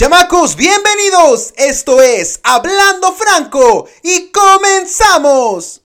Chamacos, bienvenidos. Esto es Hablando Franco y comenzamos.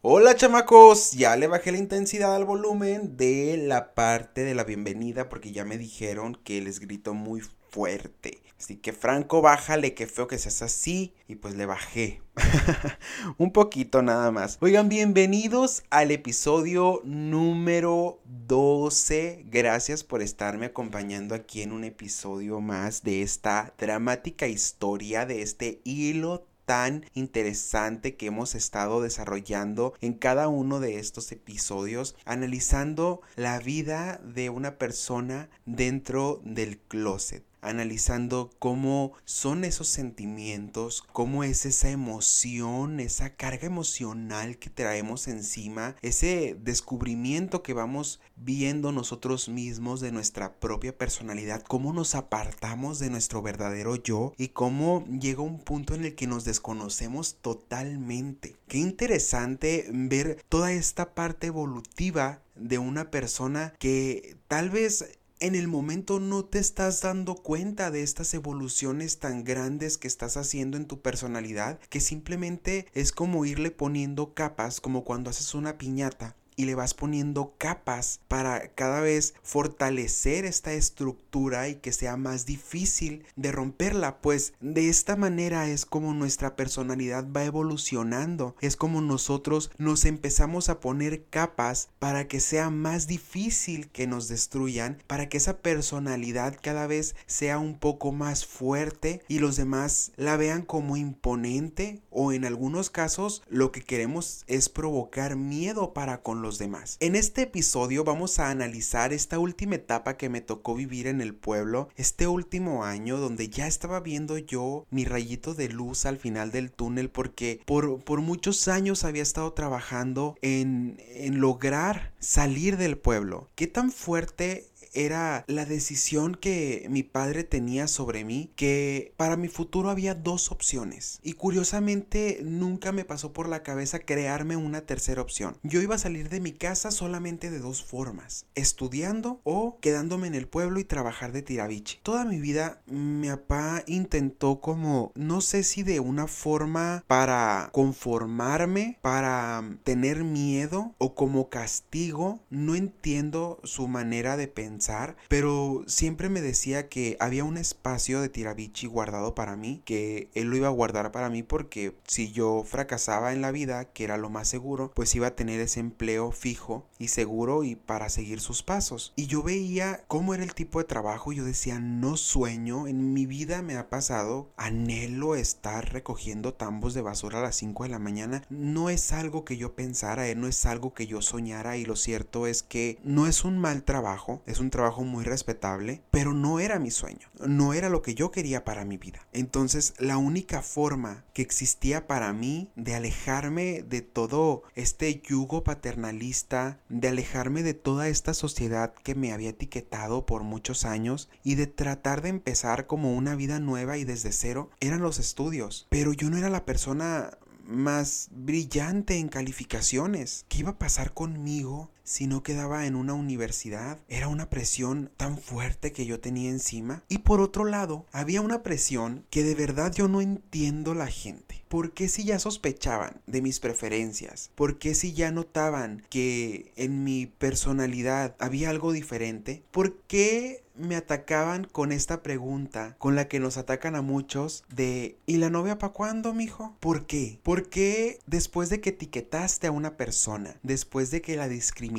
Hola chamacos, ya le bajé la intensidad al volumen de la parte de la bienvenida porque ya me dijeron que les grito muy fuerte. Así que Franco, bájale, que feo que seas así. Y pues le bajé. Un poquito nada más. Oigan, bienvenidos al episodio número 12. Gracias por estarme acompañando aquí en un episodio más de esta dramática historia, de este hilo tan interesante que hemos estado desarrollando en cada uno de estos episodios, analizando la vida de una persona dentro del closet analizando cómo son esos sentimientos, cómo es esa emoción, esa carga emocional que traemos encima, ese descubrimiento que vamos viendo nosotros mismos de nuestra propia personalidad, cómo nos apartamos de nuestro verdadero yo y cómo llega un punto en el que nos desconocemos totalmente. Qué interesante ver toda esta parte evolutiva de una persona que tal vez en el momento no te estás dando cuenta de estas evoluciones tan grandes que estás haciendo en tu personalidad, que simplemente es como irle poniendo capas, como cuando haces una piñata y le vas poniendo capas para cada vez fortalecer esta estructura y que sea más difícil de romperla, pues de esta manera es como nuestra personalidad va evolucionando, es como nosotros nos empezamos a poner capas para que sea más difícil que nos destruyan, para que esa personalidad cada vez sea un poco más fuerte y los demás la vean como imponente o en algunos casos lo que queremos es provocar miedo para con los demás. En este episodio vamos a analizar esta última etapa que me tocó vivir en el pueblo, este último año donde ya estaba viendo yo mi rayito de luz al final del túnel porque por, por muchos años había estado trabajando en, en lograr salir del pueblo. ¿Qué tan fuerte era la decisión que mi padre tenía sobre mí, que para mi futuro había dos opciones. Y curiosamente nunca me pasó por la cabeza crearme una tercera opción. Yo iba a salir de mi casa solamente de dos formas, estudiando o quedándome en el pueblo y trabajar de tirabiche. Toda mi vida mi papá intentó como, no sé si de una forma para conformarme, para tener miedo o como castigo, no entiendo su manera de pensar pero siempre me decía que había un espacio de Tirabichi guardado para mí, que él lo iba a guardar para mí porque si yo fracasaba en la vida, que era lo más seguro, pues iba a tener ese empleo fijo y seguro y para seguir sus pasos. Y yo veía cómo era el tipo de trabajo yo decía, no sueño, en mi vida me ha pasado, anhelo estar recogiendo tambos de basura a las 5 de la mañana, no es algo que yo pensara, eh, no es algo que yo soñara y lo cierto es que no es un mal trabajo, es un trabajo muy respetable, pero no era mi sueño, no era lo que yo quería para mi vida. Entonces la única forma que existía para mí de alejarme de todo este yugo paternalista, de alejarme de toda esta sociedad que me había etiquetado por muchos años y de tratar de empezar como una vida nueva y desde cero, eran los estudios. Pero yo no era la persona más brillante en calificaciones. ¿Qué iba a pasar conmigo si no quedaba en una universidad? Era una presión tan fuerte que yo tenía encima. Y por otro lado, había una presión que de verdad yo no entiendo la gente. ¿Por qué si ya sospechaban de mis preferencias? ¿Por qué si ya notaban que en mi personalidad había algo diferente? ¿Por qué me atacaban con esta pregunta con la que nos atacan a muchos de ¿y la novia para cuándo, mijo? ¿Por qué? ¿Por qué después de que etiquetaste a una persona, después de que la discriminaste,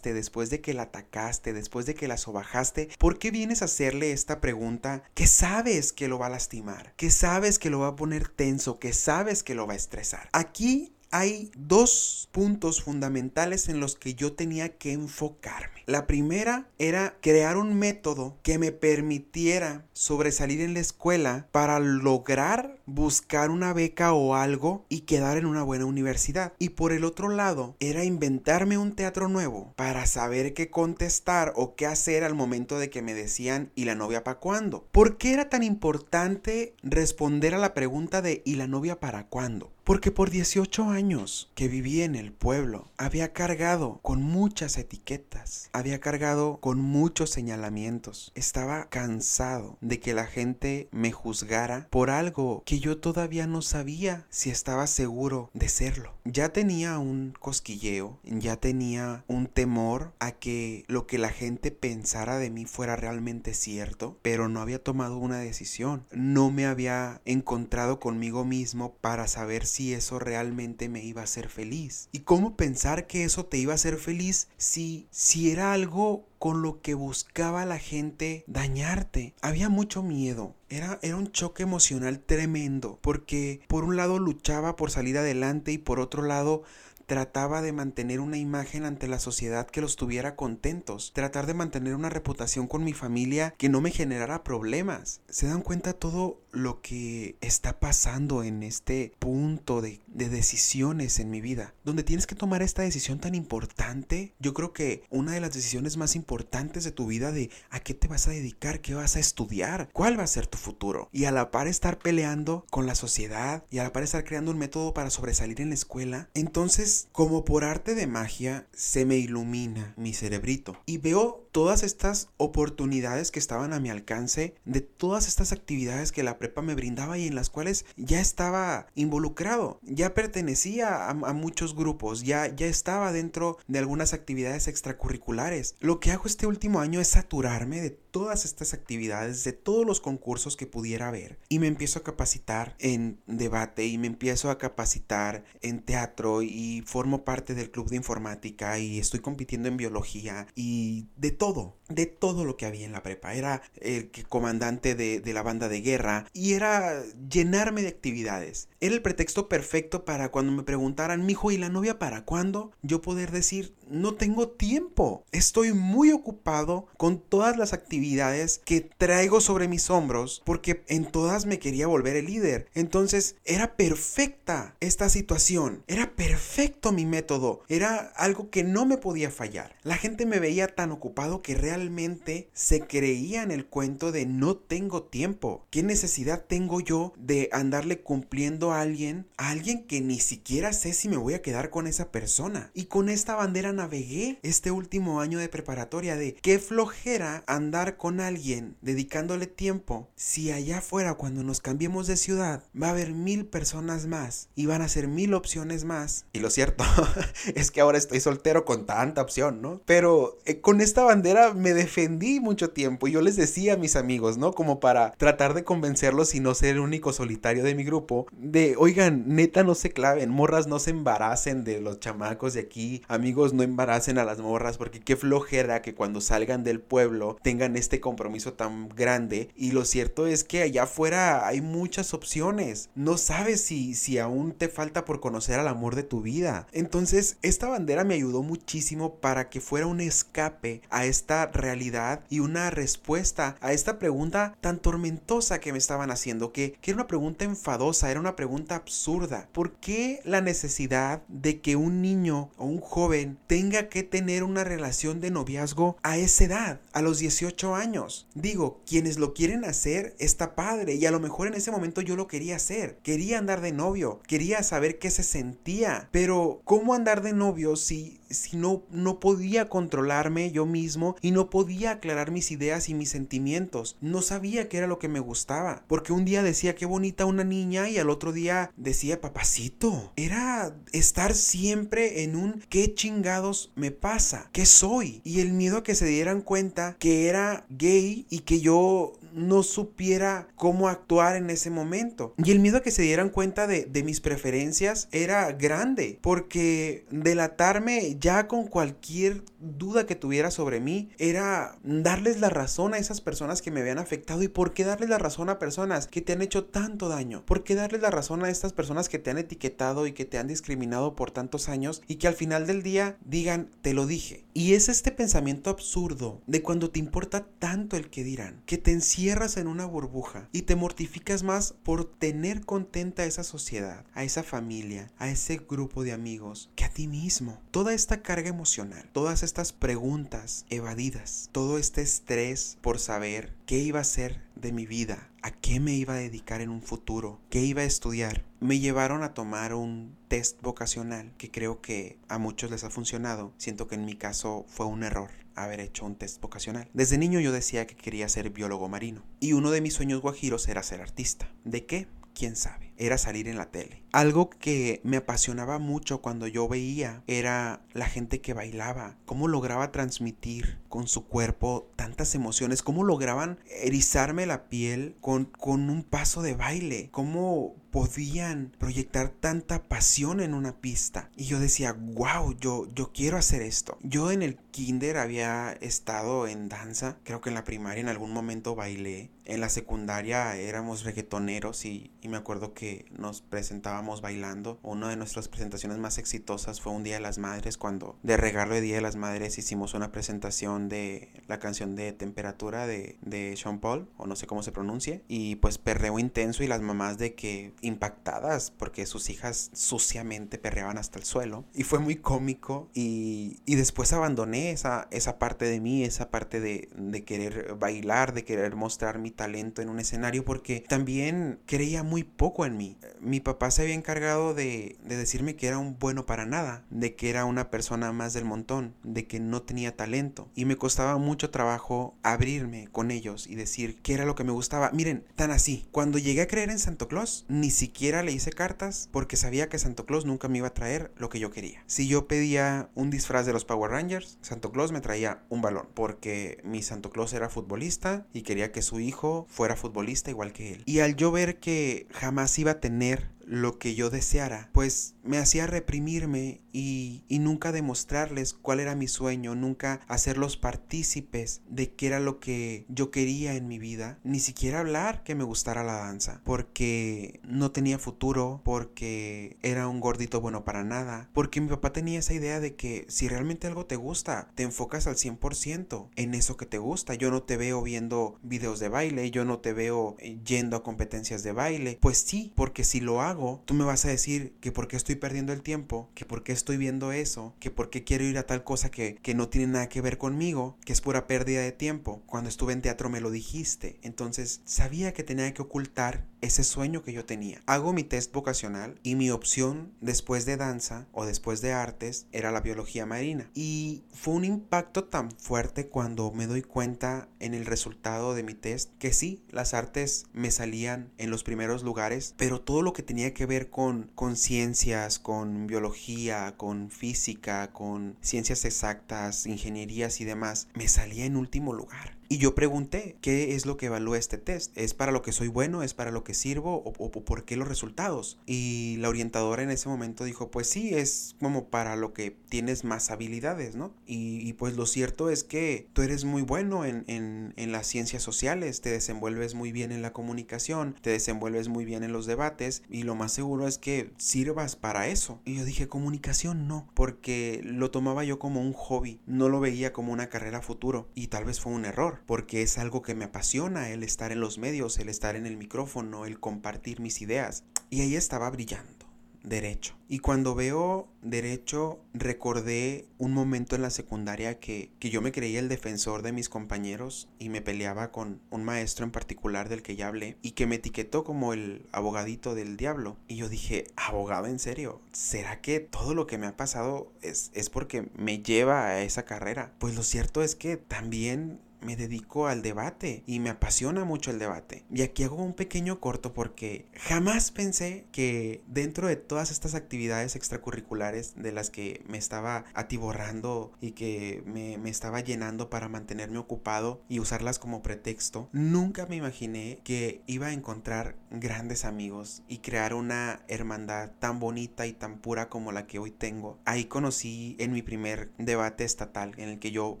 después de que la atacaste, después de que la sobajaste, ¿por qué vienes a hacerle esta pregunta que sabes que lo va a lastimar, que sabes que lo va a poner tenso, que sabes que lo va a estresar? Aquí hay dos puntos fundamentales en los que yo tenía que enfocarme. La primera era crear un método que me permitiera sobresalir en la escuela para lograr buscar una beca o algo y quedar en una buena universidad. Y por el otro lado, era inventarme un teatro nuevo para saber qué contestar o qué hacer al momento de que me decían ¿y la novia para cuándo? ¿Por qué era tan importante responder a la pregunta de ¿y la novia para cuándo? Porque por 18 años que viví en el pueblo, había cargado con muchas etiquetas, había cargado con muchos señalamientos. Estaba cansado de que la gente me juzgara por algo que yo todavía no sabía si estaba seguro de serlo. Ya tenía un cosquilleo, ya tenía un temor a que lo que la gente pensara de mí fuera realmente cierto, pero no había tomado una decisión. No me había encontrado conmigo mismo para saber si eso realmente me iba a hacer feliz. ¿Y cómo pensar que eso te iba a hacer feliz si, si era algo con lo que buscaba la gente dañarte. Había mucho miedo. Era, era, un choque emocional tremendo. Porque por un lado luchaba por salir adelante y por otro lado trataba de mantener una imagen ante la sociedad que los tuviera contentos, tratar de mantener una reputación con mi familia que no me generara problemas. ¿Se dan cuenta todo lo que está pasando en este punto de, de decisiones en mi vida? Donde tienes que tomar esta decisión tan importante. Yo creo que una de las decisiones más importantes de tu vida de a qué te vas a dedicar, qué vas a estudiar, cuál va a ser tu futuro. Y a la par estar peleando con la sociedad y a la par estar creando un método para sobresalir en la escuela. Entonces como por arte de magia, se me ilumina mi cerebrito y veo todas estas oportunidades que estaban a mi alcance, de todas estas actividades que la prepa me brindaba y en las cuales ya estaba involucrado, ya pertenecía a, muchos grupos, ya, ya estaba dentro de algunas actividades extracurriculares. Lo que hago este último año es saturarme de todas estas actividades, de todos los concursos que pudiera haber y me empiezo a capacitar en debate y me empiezo a capacitar en teatro y formo parte del club de informática y estoy compitiendo en biología y de todo, de todo lo que había en la prepa. Era el comandante de, la banda de guerra y era llenarme de actividades. Era el pretexto perfecto para cuando me preguntaran, mijo, ¿y la novia para cuándo? Yo poder decir, no tengo tiempo. Estoy muy ocupado con todas las actividades que traigo sobre mis hombros porque en todas me quería volver el líder. Entonces era perfecta esta situación. Era perfecto mi método. Era algo que no me podía fallar. La gente me veía tan ocupado que realmente se creía en el cuento de no tengo tiempo. ¿Qué necesidad tengo yo de andarle cumpliendo a alguien? A alguien que ni siquiera sé si me voy a quedar con esa persona. Y con esta bandera navegué este último año de preparatoria de qué flojera andar con alguien dedicándole tiempo si allá afuera cuando nos cambiemos de ciudad va a haber mil personas más y van a ser mil opciones más. Y lo cierto es que ahora estoy soltero con tanta opción, ¿no? Pero eh, con esta bandera me defendí mucho tiempo yo les decía a mis amigos, ¿no? Como para tratar de convencerlos y no ser el único solitario de mi grupo, de, oigan, neta no se claven, morras no se embaracen de los chamacos de aquí, amigos no embaracen a las morras porque qué flojera que cuando salgan del pueblo tengan este compromiso tan grande y lo cierto es que allá afuera hay muchas opciones. No sabes si, si aún te falta por conocer al amor de tu vida. Entonces esta bandera me ayudó muchísimo para que fuera un escape a esta realidad y una respuesta a esta pregunta tan tormentosa que me estaban haciendo que, que era una pregunta enfadosa era una pregunta absurda ¿por qué la necesidad de que un niño o un joven tenga que tener una relación de noviazgo a esa edad, a los 18 años. Digo, quienes lo quieren hacer está padre y a lo mejor en ese momento yo lo quería hacer. Quería andar de novio, quería saber qué se sentía, pero ¿cómo andar de novio si si no, no podía controlarme yo mismo y no podía aclarar mis ideas y mis sentimientos. No sabía qué era lo que me gustaba. Porque un día decía qué bonita una niña y al otro día decía papacito. Era estar siempre en un qué chingados me pasa, qué soy. Y el miedo a que se dieran cuenta que era gay y que yo no supiera cómo actuar en ese momento. Y el miedo a que se dieran cuenta de, mis preferencias era grande, porque delatarme ya con cualquier duda que tuviera sobre mí era darles la razón a esas personas que me habían afectado. ¿Y por qué darles la razón a personas que te han hecho tanto daño? ¿Por qué darles la razón a estas personas que te han etiquetado y que te han discriminado por tantos años y que al final del día digan, te lo dije? Y es este pensamiento absurdo de cuando te importa tanto el que dirán, que te encierras en una burbuja y te mortificas más por tener contenta a esa sociedad, a esa familia, a ese grupo de amigos, que a ti mismo. Toda esta carga emocional, todas estas preguntas evadidas, todo este estrés por saber qué iba a ser de mi vida, a qué me iba a dedicar en un futuro, qué iba a estudiar, me llevaron a tomar un test vocacional que creo que a muchos les ha funcionado. Siento que en mi caso fue un error haber hecho un test vocacional. Desde niño yo decía que quería ser biólogo marino y uno de mis sueños guajiros era ser artista. ¿De qué? Quién sabe, era salir en la tele. Algo que me apasionaba mucho cuando yo veía era la gente que bailaba, cómo lograba transmitir con su cuerpo tantas emociones, cómo lograban erizarme la piel con, con un paso de baile, cómo podían proyectar tanta pasión en una pista. Y yo decía, wow, yo, yo quiero hacer esto. Yo en el kinder había estado en danza, creo que en la primaria en algún momento bailé. En la secundaria éramos reggaetoneros y, y me acuerdo que nos presentábamos bailando. Una de nuestras presentaciones más exitosas fue un Día de las Madres, cuando de regalo de Día de las Madres hicimos una presentación de la canción de Temperatura de, de Sean Paul, o no sé cómo se pronuncie. Y pues perreo intenso y las mamás de que impactadas porque sus hijas suciamente perreaban hasta el suelo. Y fue muy cómico y, y después abandoné esa, esa parte de mí, esa parte de, de querer bailar, de querer mostrar mi talento en un escenario porque también creía muy poco en mí. Mi papá se había encargado de, de decirme que era un bueno para nada, de que era una persona más del montón, de que no tenía talento. Y me costaba mucho trabajo abrirme con ellos y decir qué era lo que me gustaba. Miren, tan así, cuando llegué a creer en Santo Claus, ni siquiera le hice cartas porque sabía que Santo Claus nunca me iba a traer lo que yo quería. Si yo pedía un disfraz de los Power Rangers, Santo Claus me traía un balón porque mi Santo Claus era futbolista y quería que su hijo fuera futbolista igual que él. Y al yo ver que jamás iba a tener lo que yo deseara, pues me hacía reprimirme y, y, nunca demostrarles cuál era mi sueño, nunca hacerlos partícipes de qué era lo que yo quería en mi vida, ni siquiera hablar que me gustara la danza, porque no tenía futuro, porque era un gordito bueno para nada, porque mi papá tenía esa idea de que si realmente algo te gusta, te enfocas al 100% en eso que te gusta, yo no te veo viendo videos de baile, yo no te veo yendo a competencias de baile, pues sí, porque si lo hago, tú me vas a decir que porque estoy perdiendo el tiempo, que porque estoy viendo eso, que porque quiero ir a tal cosa que, que no tiene nada que ver conmigo, que es pura pérdida de tiempo. Cuando estuve en teatro me lo dijiste. Entonces sabía que tenía que ocultar ese sueño que yo tenía. Hago mi test vocacional y mi opción después de danza o después de artes era la biología marina. Y fue un impacto tan fuerte cuando me doy cuenta en el resultado de mi test que sí, las artes me salían en los primeros lugares, pero todo lo que tenía que ver con, con ciencias, con biología, con física, con ciencias exactas, ingenierías y demás, me salía en último lugar. Y yo pregunté, ¿qué es lo que evalúa este test? ¿Es para lo que soy bueno? ¿Es para lo que sirvo? ¿O, por qué los resultados? Y la orientadora en ese momento dijo, pues sí, es como para lo que tienes más habilidades, ¿no? Y, y pues lo cierto es que tú eres muy bueno en, en, en las ciencias sociales, te desenvuelves muy bien en la comunicación, te desenvuelves muy bien en los debates y lo más seguro es que sirvas para eso. Y yo dije, comunicación no, porque lo tomaba yo como un hobby, no lo veía como una carrera futuro y tal vez fue un error porque es algo que me apasiona, el estar en los medios, el estar en el micrófono, el compartir mis ideas. Y ahí estaba brillando, derecho. Y cuando veo derecho, recordé un momento en la secundaria que, que yo me creía el defensor de mis compañeros y me peleaba con un maestro en particular del que ya hablé y que me etiquetó como el abogadito del diablo. Y yo dije, abogado en serio, ¿será que todo lo que me ha pasado es, es porque me lleva a esa carrera? Pues lo cierto es que también me dedico al debate y me apasiona mucho el debate. Y aquí hago un pequeño corto porque jamás pensé que dentro de todas estas actividades extracurriculares de las que me estaba atiborrando y que me, me estaba llenando para mantenerme ocupado y usarlas como pretexto, nunca me imaginé que iba a encontrar grandes amigos y crear una hermandad tan bonita y tan pura como la que hoy tengo. Ahí conocí en mi primer debate estatal en el que yo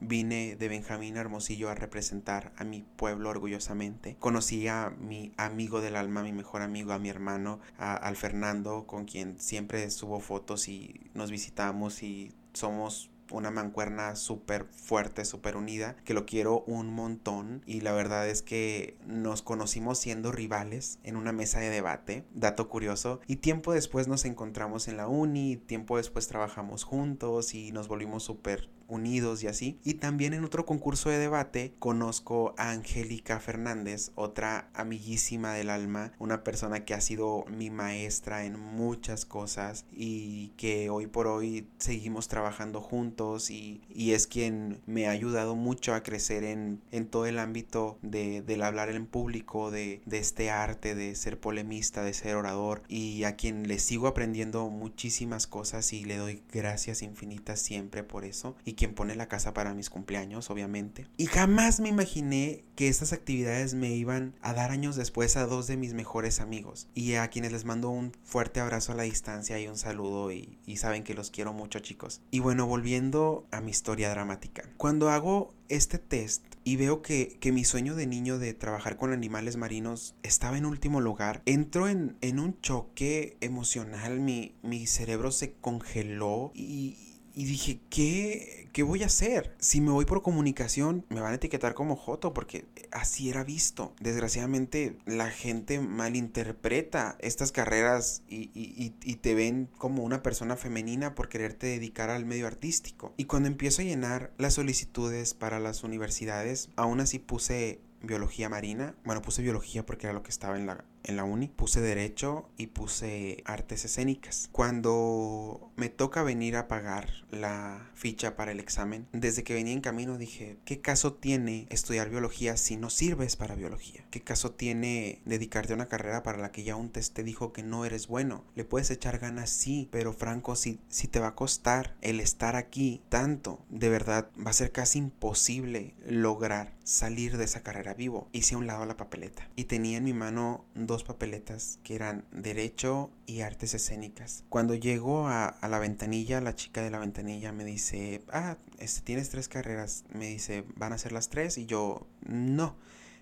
vine de Benjamín Hermosillo a representar a mi pueblo orgullosamente. Conocí a mi amigo del alma, mi mejor amigo, a mi hermano, al Fernando, con quien siempre subo fotos y nos visitamos y somos una mancuerna súper fuerte, súper unida, que lo quiero un montón y la verdad es que nos conocimos siendo rivales en una mesa de debate, dato curioso, y tiempo después nos encontramos en la uni, tiempo después trabajamos juntos y nos volvimos súper unidos y así. Y también en otro concurso de debate conozco a Angélica Fernández, otra amiguísima del alma, una persona que ha sido mi maestra en muchas cosas y que hoy por hoy seguimos trabajando juntos y, es quien me ha ayudado mucho a crecer en, todo el ámbito de, del hablar en público, de, de este arte, de ser polemista, de ser orador y a quien le sigo aprendiendo muchísimas cosas y le doy gracias infinitas siempre por eso y quien pone la casa para mis cumpleaños, obviamente. Y jamás me imaginé que estas actividades me iban a dar años después a dos de mis mejores amigos y a quienes les mando un fuerte abrazo a la distancia y un saludo y, saben que los quiero mucho chicos. Y bueno, volviendo a mi historia dramática. Cuando hago este test y veo que, que, mi sueño de niño de trabajar con animales marinos estaba en último lugar, entro en, en un choque emocional, mi, mi cerebro se congeló y, y dije, ¿qué, ¿qué voy a hacer? Si me voy por comunicación, me van a etiquetar como Joto, porque así era visto. Desgraciadamente, la gente malinterpreta estas carreras y, y, y, te ven como una persona femenina por quererte dedicar al medio artístico. Y cuando empiezo a llenar las solicitudes para las universidades, aún así puse biología marina. Bueno, puse biología porque era lo que estaba en la, en la uni. Puse derecho y puse artes escénicas. Cuando me toca venir a pagar la ficha para el examen, desde que venía en camino dije, ¿qué caso tiene estudiar biología si no sirves para biología? ¿Qué caso tiene dedicarte a una carrera para la que ya un test te dijo que no eres bueno? Le puedes echar ganas, sí, pero Franco, si, si te va a costar el estar aquí tanto, de verdad va a ser casi imposible lograr salir de esa carrera vivo. Hice a un lado la papeleta y tenía en mi mano dos papeletas que eran Derecho y Artes Escénicas. Cuando llego a, la ventanilla, la chica de la ventanilla me dice, ah, este, tienes tres carreras. Me dice, ¿van a ser las tres? Y yo, no,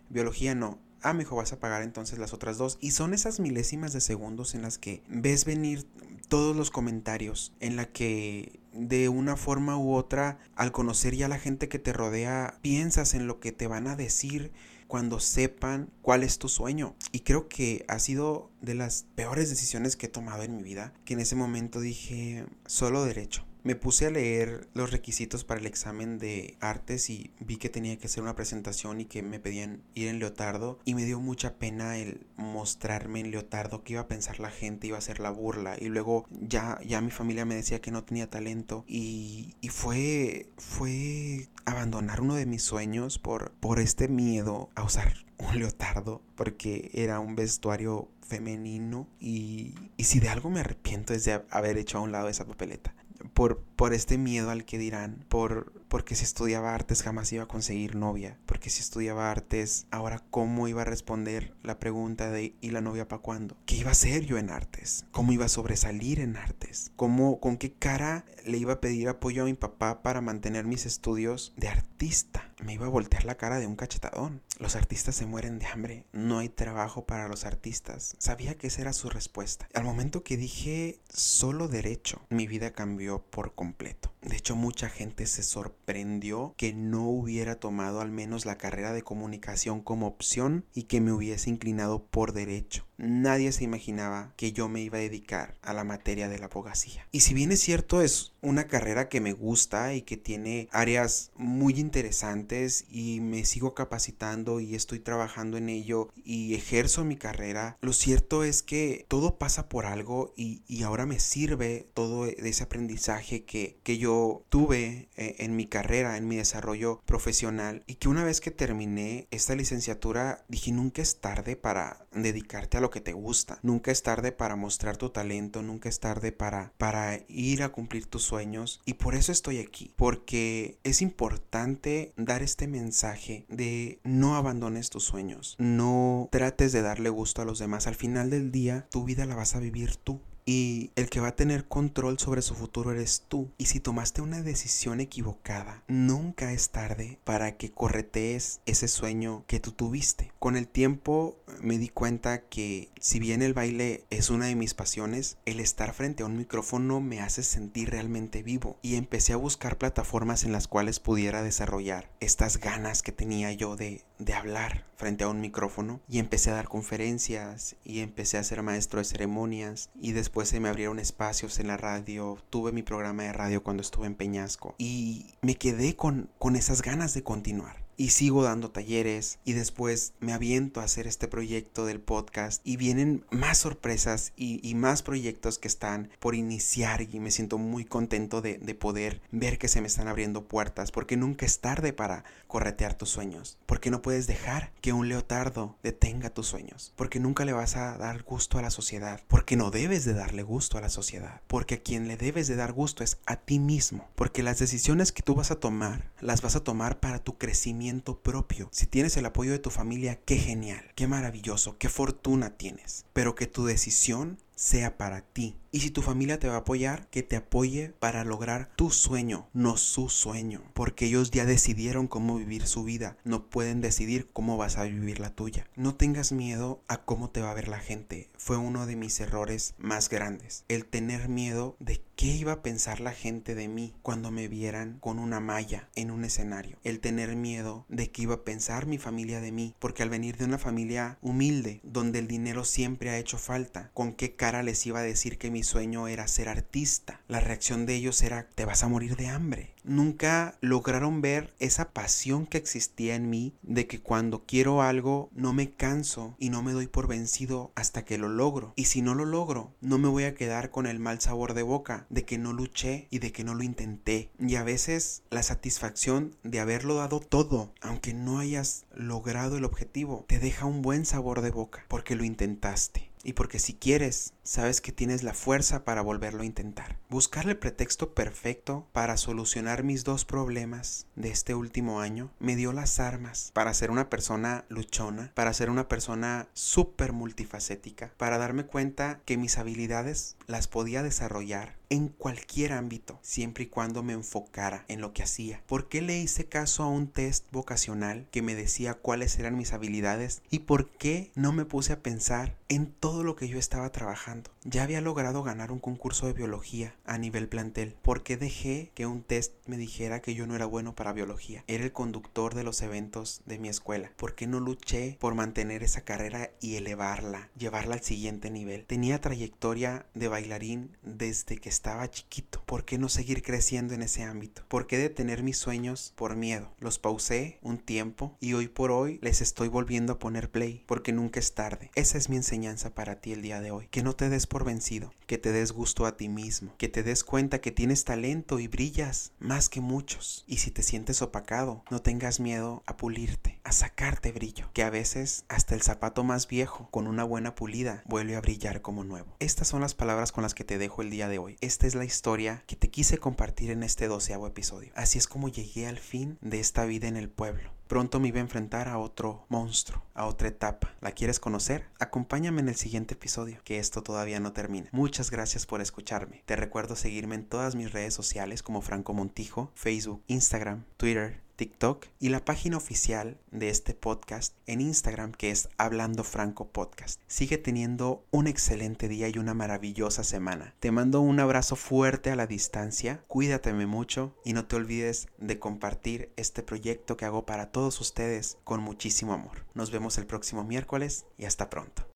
biología no. Ah, me dijo, vas a pagar entonces las otras dos. Y son esas milésimas de segundos en las que ves venir todos los comentarios, en la que de una forma u otra, al conocer ya a la gente que te rodea, piensas en lo que te van a decir cuando sepan cuál es tu sueño. Y creo que ha sido de las peores decisiones que he tomado en mi vida, que en ese momento dije, solo derecho. Me puse a leer los requisitos para el examen de artes y vi que tenía que hacer una presentación y que me pedían ir en leotardo y me dio mucha pena el mostrarme en leotardo que iba a pensar la gente, iba a ser la burla. Y luego ya, ya mi familia me decía que no tenía talento y, y fue, fue abandonar uno de mis sueños por, por este miedo a usar un leotardo porque era un vestuario femenino y, y si de algo me arrepiento es de haber hecho a un lado esa papeleta por, por este miedo al que dirán, por porque si estudiaba artes jamás iba a conseguir novia, porque si estudiaba artes ahora cómo iba a responder la pregunta de ¿y la novia para cuándo? ¿Qué iba a hacer yo en artes? ¿Cómo iba a sobresalir en artes? ¿Cómo, con qué cara le iba a pedir apoyo a mi papá para mantener mis estudios de artista? Me iba a voltear la cara de un cachetadón. Los artistas se mueren de hambre, no hay trabajo para los artistas. Sabía que esa era su respuesta. Al momento que dije solo derecho, mi vida cambió por completo. De hecho, mucha gente se sorprendió que no hubiera tomado al menos la carrera de comunicación como opción y que me hubiese inclinado por derecho. Nadie se imaginaba que yo me iba a dedicar a la materia de la abogacía. Y si bien es cierto, es una carrera que me gusta y que tiene áreas muy interesantes y me sigo capacitando y estoy trabajando en ello y ejerzo mi carrera, lo cierto es que todo pasa por algo y, ahora me sirve todo ese aprendizaje que, que yo tuve eh, en mi carrera, en mi desarrollo profesional y que una vez que terminé esta licenciatura dije nunca es tarde para dedicarte a lo que te gusta, nunca es tarde para mostrar tu talento, nunca es tarde para, para ir a cumplir tus sueños y por eso estoy aquí, porque es importante dar este mensaje de no abandones tus sueños, no trates de darle gusto a los demás, al final del día tu vida la vas a vivir tú Y el que va a tener control sobre su futuro eres tú. Y si tomaste una decisión equivocada, nunca es tarde para que corretees ese sueño que tú tuviste. Con el tiempo me di cuenta que si bien el baile es una de mis pasiones, el estar frente a un micrófono me hace sentir realmente vivo. Y empecé a buscar plataformas en las cuales pudiera desarrollar estas ganas que tenía yo de, de hablar frente a un micrófono. Y empecé a dar conferencias y empecé a ser maestro de ceremonias. Y después se me abrieron espacios en la radio. Tuve mi programa de radio cuando estuve en Peñasco. Y me quedé con, con esas ganas de continuar y sigo dando talleres y después me aviento a hacer este proyecto del podcast y vienen más sorpresas y, más proyectos que están por iniciar y me siento muy contento de, de, poder ver que se me están abriendo puertas porque nunca es tarde para corretear tus sueños porque no puedes dejar que un leotardo detenga tus sueños porque nunca le vas a dar gusto a la sociedad porque no debes de darle gusto a la sociedad porque a quien le debes de dar gusto es a ti mismo porque las decisiones que tú vas a tomar las vas a tomar para tu crecimiento propio. Si tienes el apoyo de tu familia, qué genial, qué maravilloso, qué fortuna tienes. Pero que tu decisión sea para ti. Y si tu familia te va a apoyar, que te apoye para lograr tu sueño, no su sueño. Porque ellos ya decidieron cómo vivir su vida, no pueden decidir cómo vas a vivir la tuya. No tengas miedo a cómo te va a ver la gente. Fue uno de mis errores más grandes. El tener miedo de qué iba a pensar la gente de mí cuando me vieran con una malla en un escenario. El tener miedo de qué iba a pensar mi familia de mí. Porque al venir de una familia humilde, donde el dinero siempre ha hecho falta, ¿con qué les iba a decir que mi sueño era ser artista. La reacción de ellos era, te vas a morir de hambre. Nunca lograron ver esa pasión que existía en mí de que cuando quiero algo no me canso y no me doy por vencido hasta que lo logro. Y si no lo logro, no me voy a quedar con el mal sabor de boca de que no luché y de que no lo intenté. Y a veces la satisfacción de haberlo dado todo, aunque no hayas logrado el objetivo, te deja un buen sabor de boca porque lo intentaste y porque si quieres, sabes que tienes la fuerza para volverlo a intentar. Buscarle el pretexto perfecto para solucionar mis dos problemas de este último año me dio las armas para ser una persona luchona, para ser una persona súper multifacética, para darme cuenta que mis habilidades las podía desarrollar en cualquier ámbito, siempre y cuando me enfocara en lo que hacía. ¿Por qué le hice caso a un test vocacional que me decía cuáles eran mis habilidades y por qué no me puse a pensar en todo lo que yo estaba trabajando? Ya había logrado ganar un concurso de biología a nivel plantel. ¿Por qué dejé que un test me dijera que yo no era bueno para biología? Era el conductor de los eventos de mi escuela. ¿Por qué no luché por mantener esa carrera y elevarla, llevarla al siguiente nivel? Tenía trayectoria de bailarín desde que estaba chiquito. ¿Por qué no seguir creciendo en ese ámbito? ¿Por qué detener mis sueños por miedo? Los pausé un tiempo y hoy por hoy les estoy volviendo a poner play porque nunca es tarde. Esa es mi enseñanza para ti el día de hoy. Que no te des vencido, que te des gusto a ti mismo, que te des cuenta que tienes talento y brillas más que muchos. Y si te sientes opacado, no tengas miedo a pulirte, a sacarte brillo, que a veces hasta el zapato más viejo con una buena pulida vuelve a brillar como nuevo. Estas son las palabras con las que te dejo el día de hoy esta es la historia que te quise compartir en este doceavo episodio. Así es como llegué al fin de esta vida en el pueblo. Pronto me iba a enfrentar a otro monstruo, a otra etapa. ¿La quieres conocer? Acompáñame en el siguiente episodio, que esto todavía no termina. Muchas gracias por escucharme. Te recuerdo seguirme en todas mis redes sociales como Franco Montijo, Facebook, Instagram, Twitter, TikTok y la página oficial de este podcast en Instagram que es Hablando Franco Podcast. Sigue teniendo un excelente día y una maravillosa semana. Te mando un abrazo fuerte a la distancia, cuídateme mucho y no te olvides de compartir este proyecto que hago para todos ustedes con muchísimo amor. Nos vemos el próximo miércoles y hasta pronto.